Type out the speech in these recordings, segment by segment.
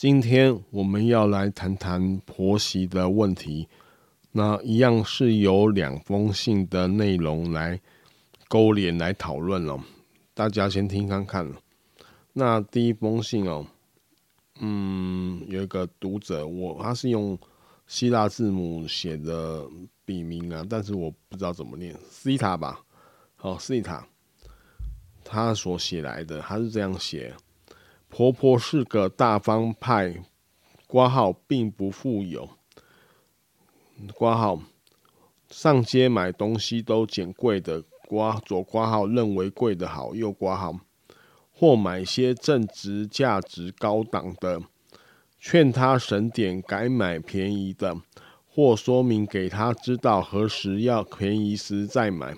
今天我们要来谈谈婆媳的问题，那一样是由两封信的内容来勾连来讨论了。大家先听看看。那第一封信哦，嗯，有一个读者，我他是用希腊字母写的笔名啊，但是我不知道怎么念，西塔吧，好，西塔，他所写来的，他是这样写。婆婆是个大方派，挂号并不富有，挂号上街买东西都捡贵的，括左挂号认为贵的好，右挂号或买些正值价值高档的，劝她省点改买便宜的，或说明给她知道何时要便宜时再买，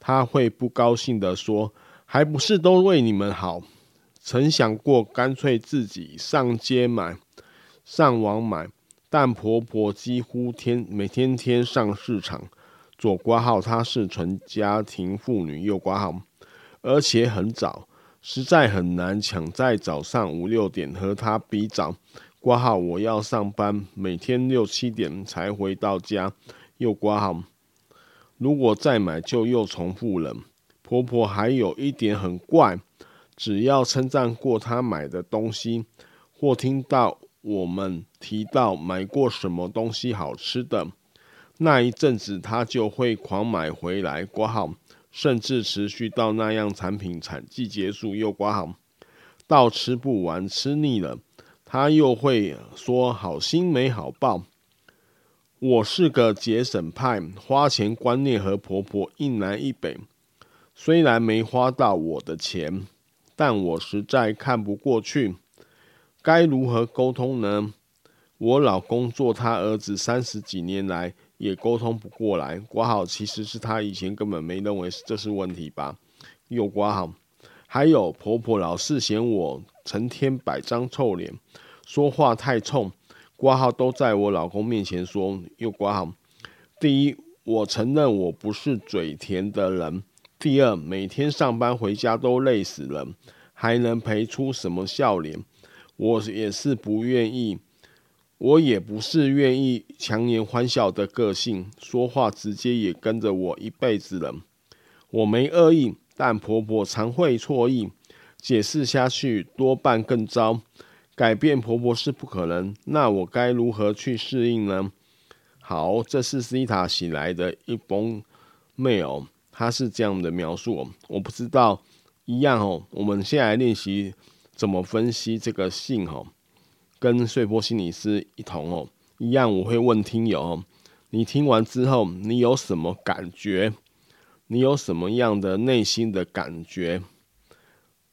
她会不高兴的说，还不是都为你们好。曾想过干脆自己上街买、上网买，但婆婆几乎天每天天上市场。左挂号她是纯家庭妇女，右挂号而且很早，实在很难抢在早上五六点和她比早。挂号我要上班，每天六七点才回到家。右挂号如果再买就又重复了。婆婆还有一点很怪。只要称赞过他买的东西，或听到我们提到买过什么东西好吃的，那一阵子他就会狂买回来挂号，甚至持续到那样产品产季结束又挂号，到吃不完吃腻了，他又会说好心没好报。我是个节省派，花钱观念和婆婆一南一北，虽然没花到我的钱。但我实在看不过去，该如何沟通呢？我老公做他儿子三十几年来也沟通不过来。挂号其实是他以前根本没认为这是问题吧。又挂号，还有婆婆老是嫌我成天摆张臭脸，说话太冲。挂号都在我老公面前说。又挂号，第一，我承认我不是嘴甜的人。第二，每天上班回家都累死了，还能赔出什么笑脸？我也是不愿意，我也不是愿意强颜欢笑的个性，说话直接也跟着我一辈子了。我没恶意，但婆婆常会错意，解释下去多半更糟。改变婆婆是不可能，那我该如何去适应呢？好，这是西塔写来的一封 mail。他是这样的描述，我不知道一样哦。我们先来练习怎么分析这个信哦，跟碎波心理师一同哦，一样我会问听友哦，你听完之后你有什么感觉？你有什么样的内心的感觉？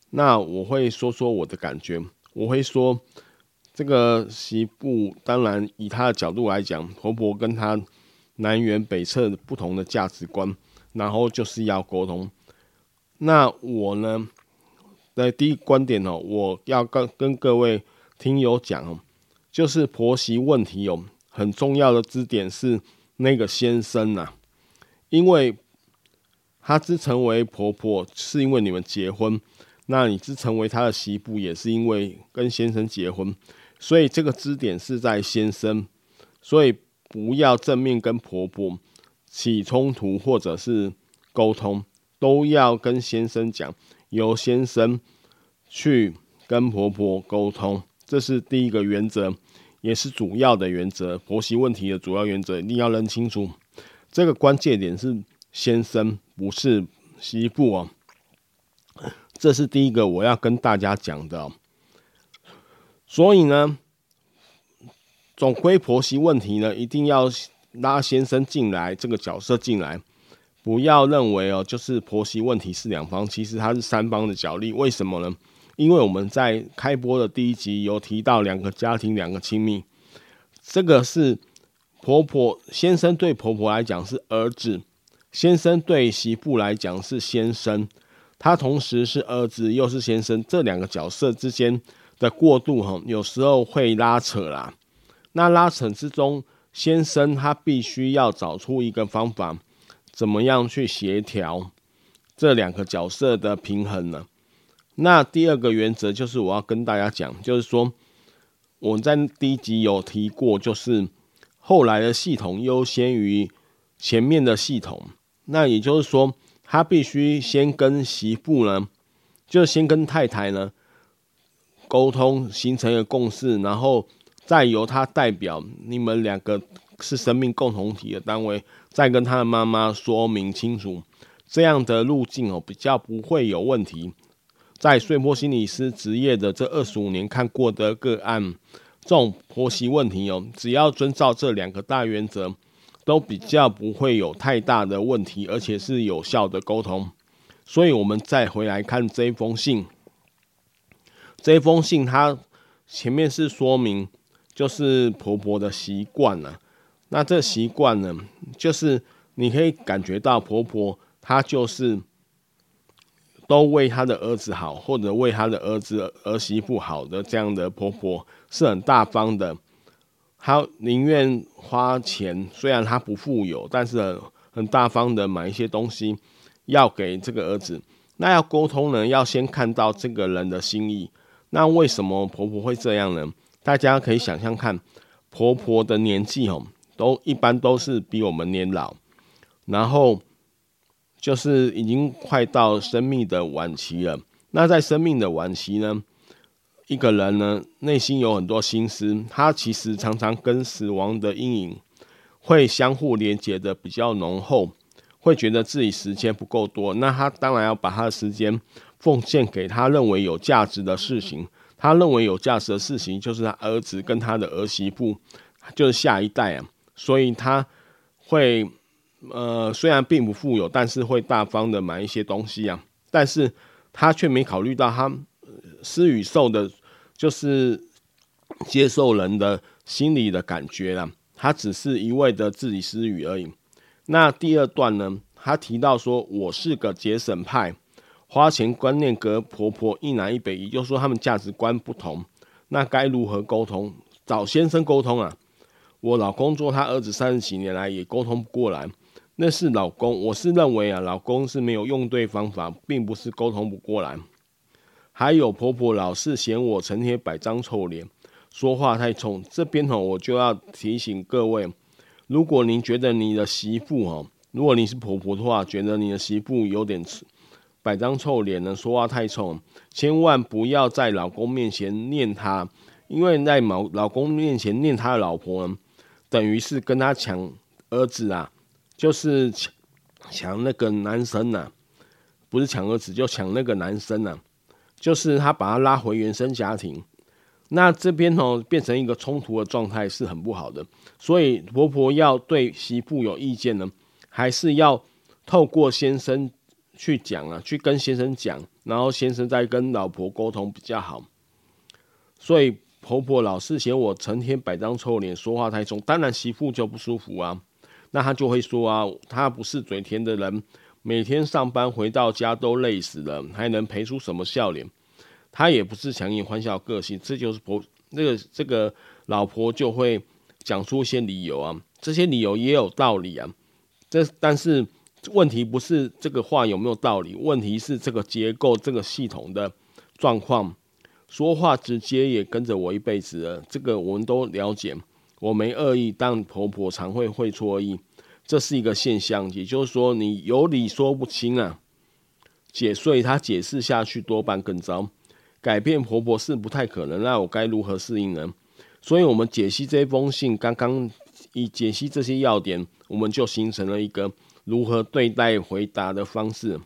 那我会说说我的感觉，我会说这个媳妇，当然以她的角度来讲，婆婆跟她南辕北辙不同的价值观。然后就是要沟通。那我呢，的第一观点哦，我要跟跟各位听友讲哦，就是婆媳问题有很重要的支点是那个先生呐，因为他之成为婆婆是因为你们结婚，那你之成为他的媳妇也是因为跟先生结婚，所以这个支点是在先生，所以不要正面跟婆婆。起冲突或者是沟通，都要跟先生讲，由先生去跟婆婆沟通，这是第一个原则，也是主要的原则。婆媳问题的主要原则一定要认清楚。这个关键点是先生，不是媳妇哦。这是第一个我要跟大家讲的。所以呢，总归婆媳问题呢，一定要拉先生进来这个角色进来，不要认为哦，就是婆媳问题是两方，其实它是三方的角力。为什么呢？因为我们在开播的第一集有提到两个家庭，两个亲密，这个是婆婆先生对婆婆来讲是儿子，先生对媳妇来讲是先生，他同时是儿子又是先生，这两个角色之间的过渡哈，有时候会拉扯啦。那拉扯之中，先生他必须要找出一个方法，怎么样去协调这两个角色的平衡呢？那第二个原则就是我要跟大家讲，就是说我在第一集有提过，就是后来的系统优先于前面的系统。那也就是说，他必须先跟媳妇呢，就先跟太太呢沟通，形成一个共识，然后再由他代表你们两个是生命共同体的单位，再跟他的妈妈说明清楚，这样的路径哦，比较不会有问题。在睡波心理师职业的这二十五年看过的个案，这种婆媳问题哦，只要遵照这两个大原则，都比较不会有太大的问题，而且是有效的沟通。所以，我们再回来看这一封信，这一封信它前面是说明，就是婆婆的习惯了。那这习惯呢，就是你可以感觉到婆婆她就是。都为她的儿子好，或者为她的儿子儿媳妇好的这样的婆婆是很大方的，她宁愿花钱，虽然她不富有，但是很大方的买一些东西要给这个儿子。那要沟通呢，要先看到这个人的心意。那为什么婆婆会这样呢？大家可以想象看，婆婆的年纪哦，都一般都是比我们年老，然后。就是已经快到生命的晚期了。那在生命的晚期呢，一个人呢，内心有很多心思，他其实常常跟死亡的阴影会相互连接的比较浓厚，会觉得自己时间不够多。那他当然要把他的时间奉献给他认为有价值的事情。他认为有价值的事情就是他儿子跟他的儿媳妇，就是下一代啊。所以他会。呃，虽然并不富有，但是会大方的买一些东西啊。但是他却没考虑到他施与受的，就是接受人的心理的感觉啦。他只是一味的自己施与而已。那第二段呢，他提到说，我是个节省派，花钱观念跟婆婆一南一北，也就是说他们价值观不同。那该如何沟通？找先生沟通啊。我老公做他儿子三十几年来也沟通不过来。那是老公，我是认为啊，老公是没有用对方法，并不是沟通不过来。还有婆婆老是嫌我成天摆张臭脸，说话太冲。这边吼，我就要提醒各位，如果您觉得你的媳妇哦，如果你是婆婆的话，觉得你的媳妇有点摆张臭脸呢，说话太冲，千万不要在老公面前念他，因为在老老公面前念他的老婆呢，等于是跟他抢儿子啊。就是抢抢那个男生呐、啊，不是抢儿子，就抢那个男生呐、啊。就是他把他拉回原生家庭，那这边哦变成一个冲突的状态是很不好的。所以婆婆要对媳妇有意见呢，还是要透过先生去讲啊，去跟先生讲，然后先生再跟老婆沟通比较好。所以婆婆老是嫌我成天摆张臭脸，说话太重，当然媳妇就不舒服啊。那她就会说啊，她不是嘴甜的人，每天上班回到家都累死了，还能赔出什么笑脸？她也不是强颜欢笑个性，这就是婆那个这个老婆就会讲出一些理由啊，这些理由也有道理啊。这但是问题不是这个话有没有道理，问题是这个结构这个系统的状况。说话直接也跟着我一辈子了，这个我们都了解。我没恶意，但婆婆常会会错意，这是一个现象。也就是说，你有理说不清啊，解碎她解释下去多半更糟。改变婆婆是不太可能，那我该如何适应呢？所以我们解析这封信，刚刚以解析这些要点，我们就形成了一个如何对待回答的方式。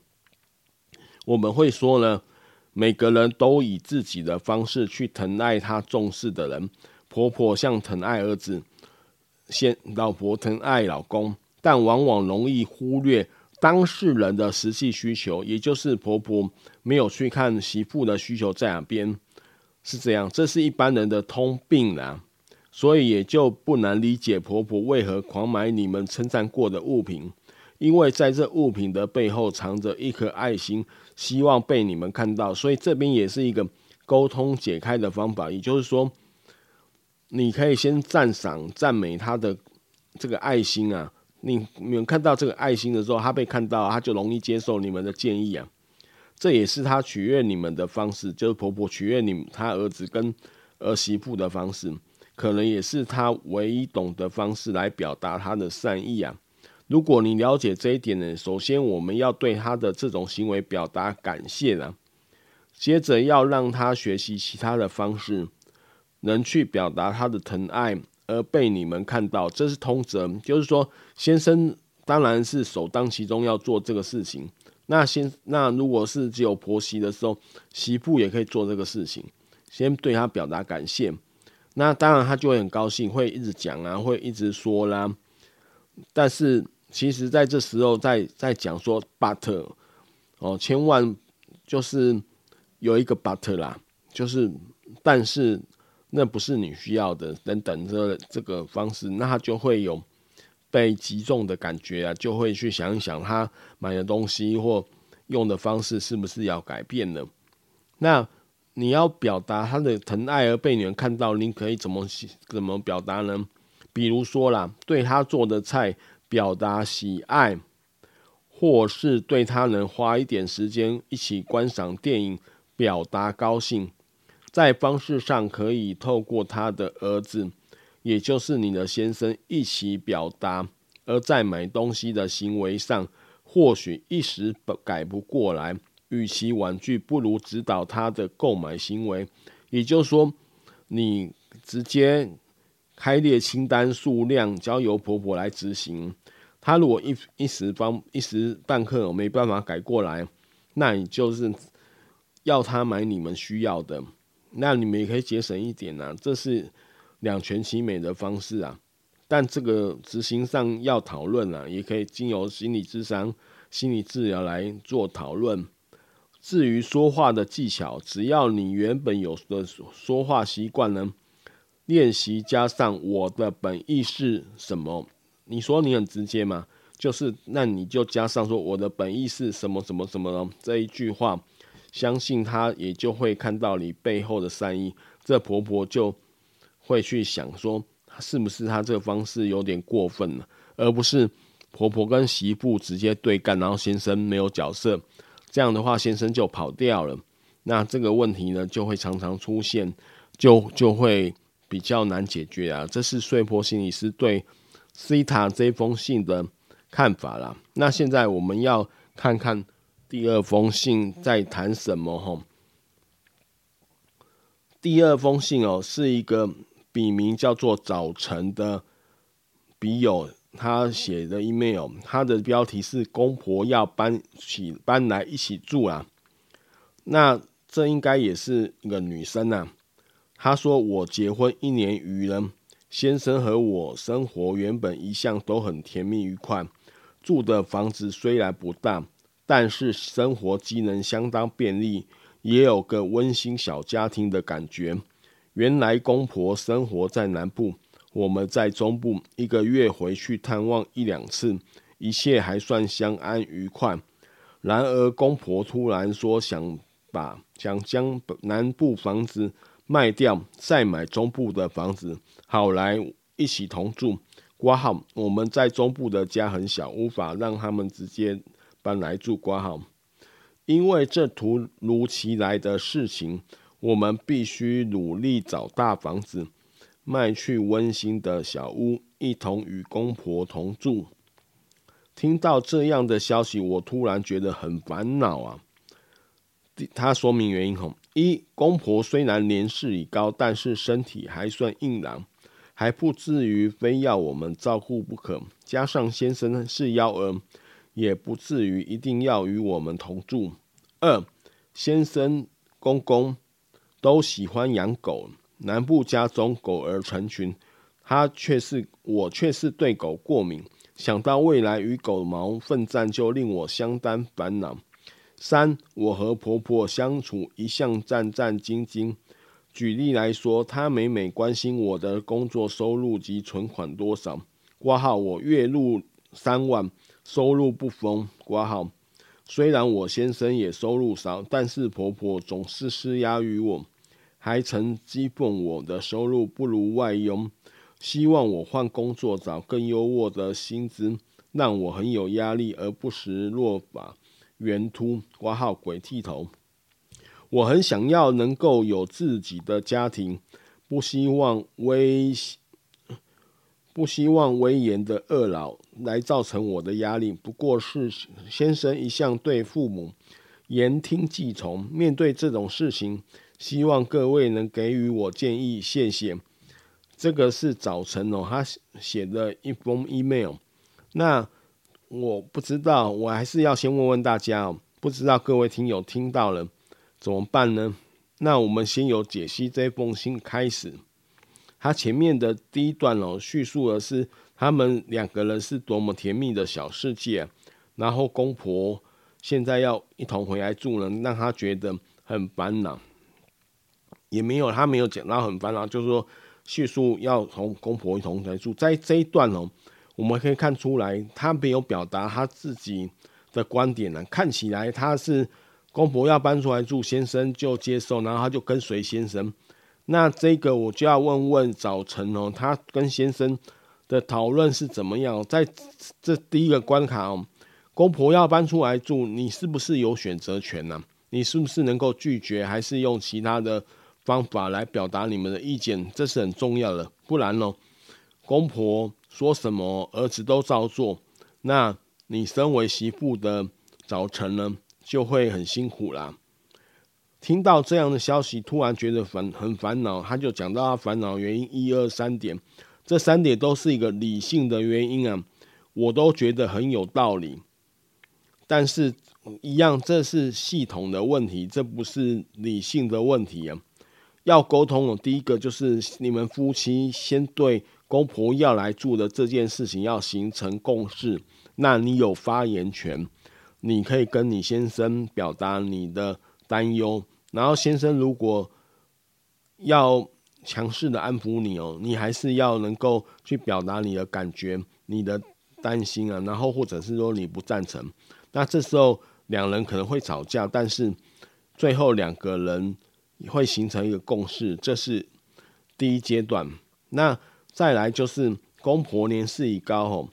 我们会说呢，每个人都以自己的方式去疼爱他重视的人。婆婆像疼爱儿子，先老婆疼爱老公，但往往容易忽略当事人的实际需求，也就是婆婆没有去看媳妇的需求在哪边，是这样，这是一般人的通病啦，所以也就不难理解婆婆为何狂买你们称赞过的物品，因为在这物品的背后藏着一颗爱心，希望被你们看到，所以这边也是一个沟通解开的方法，也就是说。你可以先赞赏、赞美他的这个爱心啊。你你们看到这个爱心的时候，他被看到，他就容易接受你们的建议啊。这也是他取悦你们的方式，就是婆婆取悦你他儿子跟儿媳妇的方式，可能也是他唯一懂的方式来表达他的善意啊。如果你了解这一点呢，首先我们要对他的这种行为表达感谢啊，接着要让他学习其他的方式。能去表达他的疼爱，而被你们看到，这是通则。就是说，先生当然是首当其冲要做这个事情。那先，那如果是只有婆媳的时候，媳妇也可以做这个事情，先对他表达感谢。那当然他就会很高兴，会一直讲啊，会一直说啦。但是其实在这时候在在讲说 but 哦，千万就是有一个 but 啦，就是但是。那不是你需要的，等等这这个方式，那他就会有被击中的感觉啊，就会去想一想他买的东西或用的方式是不是要改变了。那你要表达他的疼爱而被你们看到，你可以怎么怎么表达呢？比如说啦，对他做的菜表达喜爱，或是对他能花一点时间一起观赏电影表达高兴。在方式上可以透过他的儿子，也就是你的先生一起表达；而在买东西的行为上，或许一时改不过来，与其婉拒，不如指导他的购买行为。也就是说，你直接开列清单数量，交由婆婆来执行。她如果一一时方一时半刻没办法改过来，那你就是要她买你们需要的。那你们也可以节省一点、啊，这是两全其美的方式啊。但这个执行上要讨论啊，也可以经由心理智商、心理治疗来做讨论。至于说话的技巧，只要你原本有的说话习惯呢，练习加上我的本意是什么？你说你很直接嘛，就是那你就加上说我的本意是什么什么什么这一句话。相信他，也就会看到你背后的善意。这婆婆就会去想说，是不是她这个方式有点过分了，而不是婆婆跟媳妇直接对干，然后先生没有角色。这样的话，先生就跑掉了。那这个问题呢，就会常常出现，就就会比较难解决啊。这是穗波心理师对西塔这封信的看法啦。那现在我们要看看。第二封信在谈什么？吼，第二封信哦，是一个笔名叫做早晨的笔友他写的 email，他的标题是“公婆要搬起搬来一起住啊”。那这应该也是一个女生呐。他说：“我结婚一年余了，先生和我生活原本一向都很甜蜜愉快，住的房子虽然不大。”但是生活机能相当便利，也有个温馨小家庭的感觉。原来公婆生活在南部，我们在中部，一个月回去探望一两次，一切还算相安愉快。然而公婆突然说想把想将南部房子卖掉，再买中部的房子，好来一起同住。括号我们在中部的家很小，无法让他们直接。搬来住挂号，因为这突如其来的事情，我们必须努力找大房子，卖去温馨的小屋，一同与公婆同住。听到这样的消息，我突然觉得很烦恼啊。他说明原因吼，一公婆虽然年事已高，但是身体还算硬朗，还不至于非要我们照顾不可。加上先生是幺儿，也不至于一定要与我们同住。二先生公公都喜欢养狗，南部家中狗儿成群，他却是我却是对狗过敏，想到未来与狗毛奋战，就令我相当烦恼。三，我和婆婆相处一向战战兢兢。举例来说，她每每关心我的工作收入及存款多少。挂号，我月入三万，收入不丰。挂号，虽然我先生也收入少，但是婆婆总是施压于我，还曾讥讽我的收入不如外佣，希望我换工作找更优渥的薪资，让我很有压力而不时落榜。圆秃挂号鬼剃头，我很想要能够有自己的家庭，不希望威不希望威严的二老来造成我的压力。不过是先生一向对父母言听计从，面对这种事情，希望各位能给予我建议，谢谢。这个是早晨哦，他写的一封 email，那。我不知道，我还是要先问问大家哦。不知道各位听友听到了怎么办呢？那我们先由解析这封信开始。他前面的第一段哦，叙述的是他们两个人是多么甜蜜的小世界，然后公婆现在要一同回来住了，让他觉得很烦恼。也没有，他没有讲到很烦恼，就是说叙述要同公婆一同来住，在这一段哦。我们可以看出来，他没有表达他自己的观点呢。看起来他是公婆要搬出来住，先生就接受，然后他就跟随先生。那这个我就要问问早晨哦，他跟先生的讨论是怎么样？在这第一个关卡哦，公婆要搬出来住，你是不是有选择权呢？你是不是能够拒绝，还是用其他的方法来表达你们的意见？这是很重要的，不然呢，公婆。说什么儿子都照做，那你身为媳妇的早晨呢，就会很辛苦啦。听到这样的消息，突然觉得烦很烦恼，他就讲到他烦恼原因一二三点，这三点都是一个理性的原因啊，我都觉得很有道理。但是，一样这是系统的问题，这不是理性的问题啊。要沟通的第一个就是你们夫妻先对。公婆要来住的这件事情要形成共识，那你有发言权，你可以跟你先生表达你的担忧，然后先生如果要强势的安抚你哦，你还是要能够去表达你的感觉、你的担心啊，然后或者是说你不赞成，那这时候两人可能会吵架，但是最后两个人会形成一个共识，这是第一阶段。那再来就是公婆年事已高吼，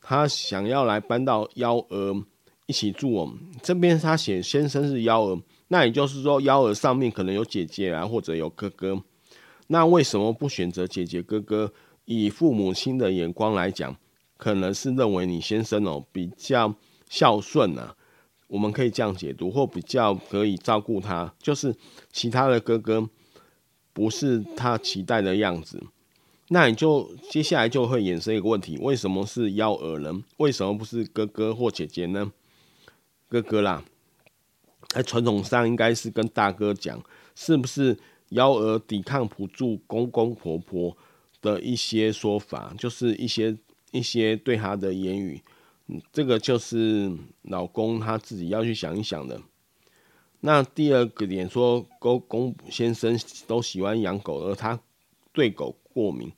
他想要来搬到幺儿一起住哦。这边他写先生是幺儿，那也就是说幺儿上面可能有姐姐啊，或者有哥哥。那为什么不选择姐姐哥哥？以父母亲的眼光来讲，可能是认为你先生哦比较孝顺啊，我们可以这样解读，或比较可以照顾他。就是其他的哥哥不是他期待的样子。那你就接下来就会衍生一个问题：为什么是幺儿呢？为什么不是哥哥或姐姐呢？哥哥啦，在传统上应该是跟大哥讲，是不是幺儿抵抗不住公公婆婆的一些说法，就是一些一些对他的言语，这个就是老公他自己要去想一想的。那第二个点说，公公先生都喜欢养狗，而他对狗过敏。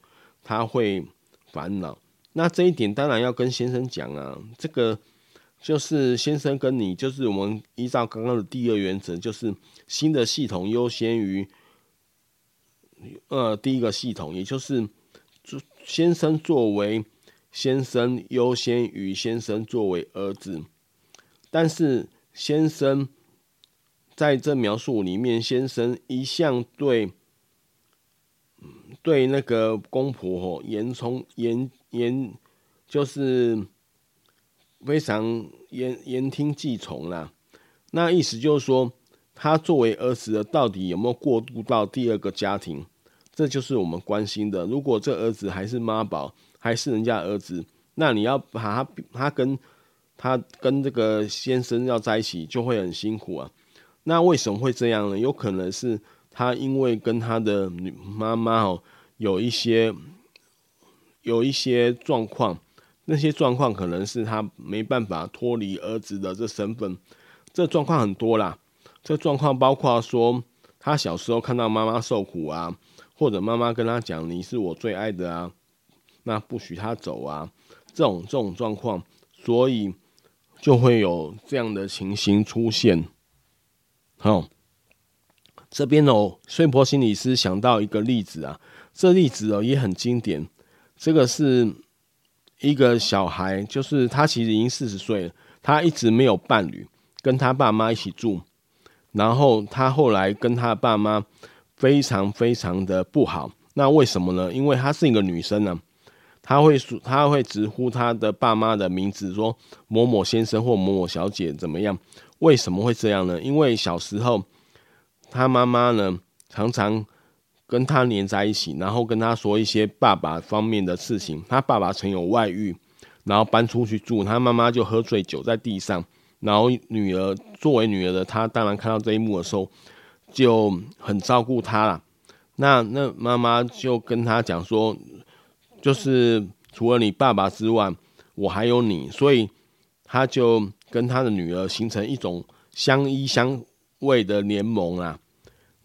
他会烦恼，那这一点当然要跟先生讲啊。这个就是先生跟你，就是我们依照刚刚的第二原则，就是新的系统优先于呃第一个系统，也就是先生作为先生优先于先生作为儿子。但是先生在这描述里面，先生一向对。对那个公婆吼，言从言言就是非常言言听计从啦。那意思就是说，他作为儿子的到底有没有过渡到第二个家庭？这就是我们关心的。如果这儿子还是妈宝，还是人家儿子，那你要把他他跟他跟这个先生要在一起，就会很辛苦啊。那为什么会这样呢？有可能是他因为跟他的女妈妈哦有一些有一些状况，那些状况可能是他没办法脱离儿子的这身份。这状况很多啦，这状况包括说他小时候看到妈妈受苦啊，或者妈妈跟他讲你是我最爱的啊，那不许他走啊，这种这种状况，所以就会有这样的情形出现。好，这边哦，穗波心理师想到一个例子啊，这例子哦也很经典。这个是一个小孩，就是他其实已经四十岁了，他一直没有伴侣，跟他爸妈一起住。然后他后来跟他爸妈非常非常的不好，那为什么呢？因为他是一个女生呢，他会说他会直呼他的爸妈的名字，说某某先生或某某小姐怎么样。为什么会这样呢？因为小时候他妈妈呢常常跟他黏在一起，然后跟他说一些爸爸方面的事情。他爸爸曾有外遇，然后搬出去住，他妈妈就喝醉酒在地上。然后女儿作为女儿的她，当然看到这一幕的时候就很照顾他了。那那妈妈就跟他讲说，就是除了你爸爸之外，我还有你，所以他就。跟他的女儿形成一种相依相偎的联盟啊，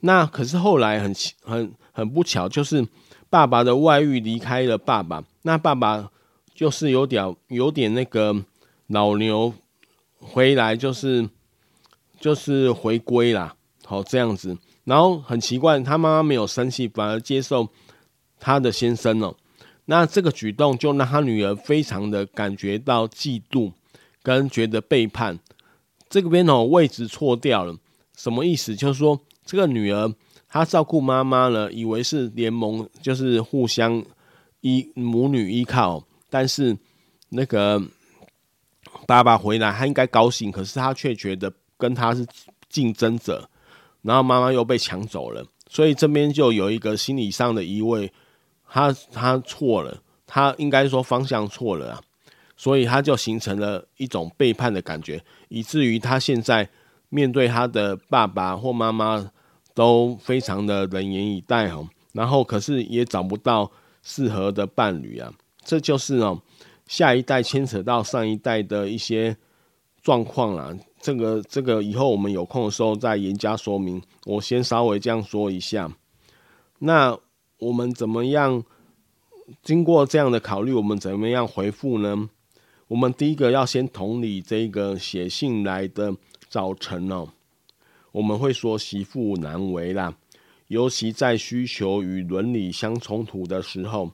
那可是后来很很很不巧，就是爸爸的外遇离开了爸爸，那爸爸就是有点有点那个老牛回来，就是就是回归啦，好这样子，然后很奇怪，他妈妈没有生气，反而接受他的先生了，那这个举动就让他女儿非常的感觉到嫉妒。跟觉得背叛，这边哦位置错掉了，什么意思？就是说这个女儿她照顾妈妈呢，以为是联盟，就是互相依母女依靠，但是那个爸爸回来，她应该高兴，可是她却觉得跟他是竞争者，然后妈妈又被抢走了，所以这边就有一个心理上的疑问，他他错了，他应该说方向错了啊。所以他就形成了一种背叛的感觉，以至于他现在面对他的爸爸或妈妈都非常的冷言以待哈，然后可是也找不到适合的伴侣啊，这就是哦下一代牵扯到上一代的一些状况啦。这个这个以后我们有空的时候再严加说明，我先稍微这样说一下。那我们怎么样经过这样的考虑，我们怎么样回复呢？我们第一个要先同理这个写信来的早晨哦，我们会说媳妇难为啦，尤其在需求与伦理相冲突的时候，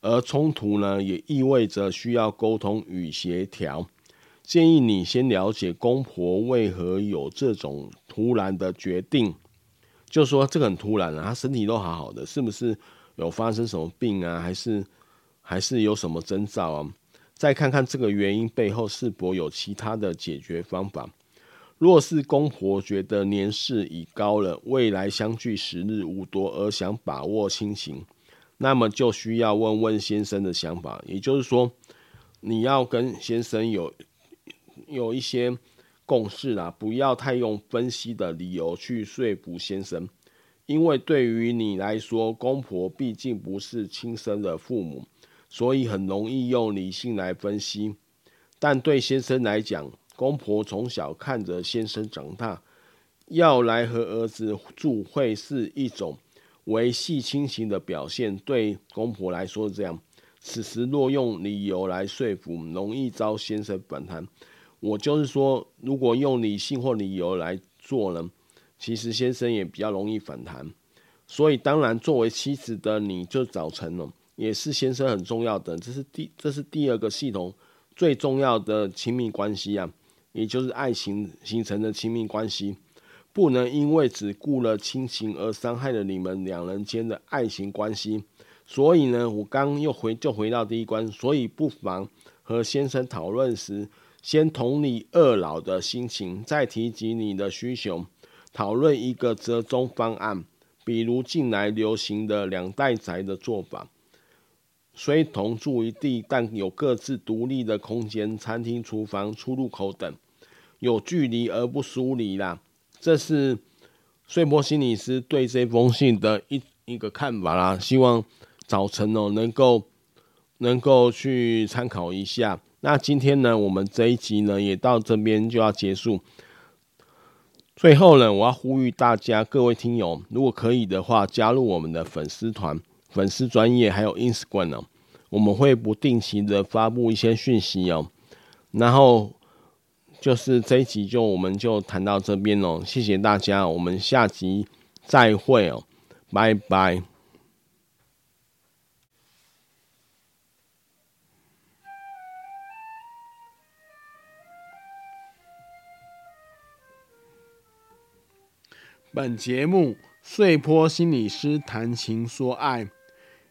而冲突呢也意味着需要沟通与协调。建议你先了解公婆为何有这种突然的决定，就说这个很突然啊，他身体都好好的，是不是有发生什么病啊？还是还是有什么征兆啊？再看看这个原因背后是否有其他的解决方法。若是公婆觉得年事已高了，未来相聚时日无多，而想把握亲情，那么就需要问问先生的想法。也就是说，你要跟先生有有一些共识啦，不要太用分析的理由去说服先生，因为对于你来说，公婆毕竟不是亲生的父母。所以很容易用理性来分析，但对先生来讲，公婆从小看着先生长大，要来和儿子住会是一种维系亲情的表现。对公婆来说是这样，此时若用理由来说服，容易遭先生反弹。我就是说，如果用理性或理由来做呢，其实先生也比较容易反弹。所以当然，作为妻子的你就早晨了。也是先生很重要的，这是第这是第二个系统最重要的亲密关系啊，也就是爱情形成的亲密关系，不能因为只顾了亲情而伤害了你们两人间的爱情关系。所以呢，我刚又回就回到第一关，所以不妨和先生讨论时，先同理二老的心情，再提及你的需求。讨论一个折中方案，比如近来流行的两代宅的做法，虽同住一地，但有各自独立的空间，餐厅、厨房、出入口等，有距离而不疏离啦。这是睡波心理师对这封信的一一个看法啦，希望早晨哦能够能够去参考一下。那今天呢，我们这一集呢也到这边就要结束。最后呢，我要呼吁大家，各位听友，如果可以的话，加入我们的粉丝团、粉丝专业还有 Instagram 哦，我们会不定期的发布一些讯息哦。然后就是这一集就我们就谈到这边哦，谢谢大家，我们下集再会哦，拜拜。本节目碎波心理师谈情说爱，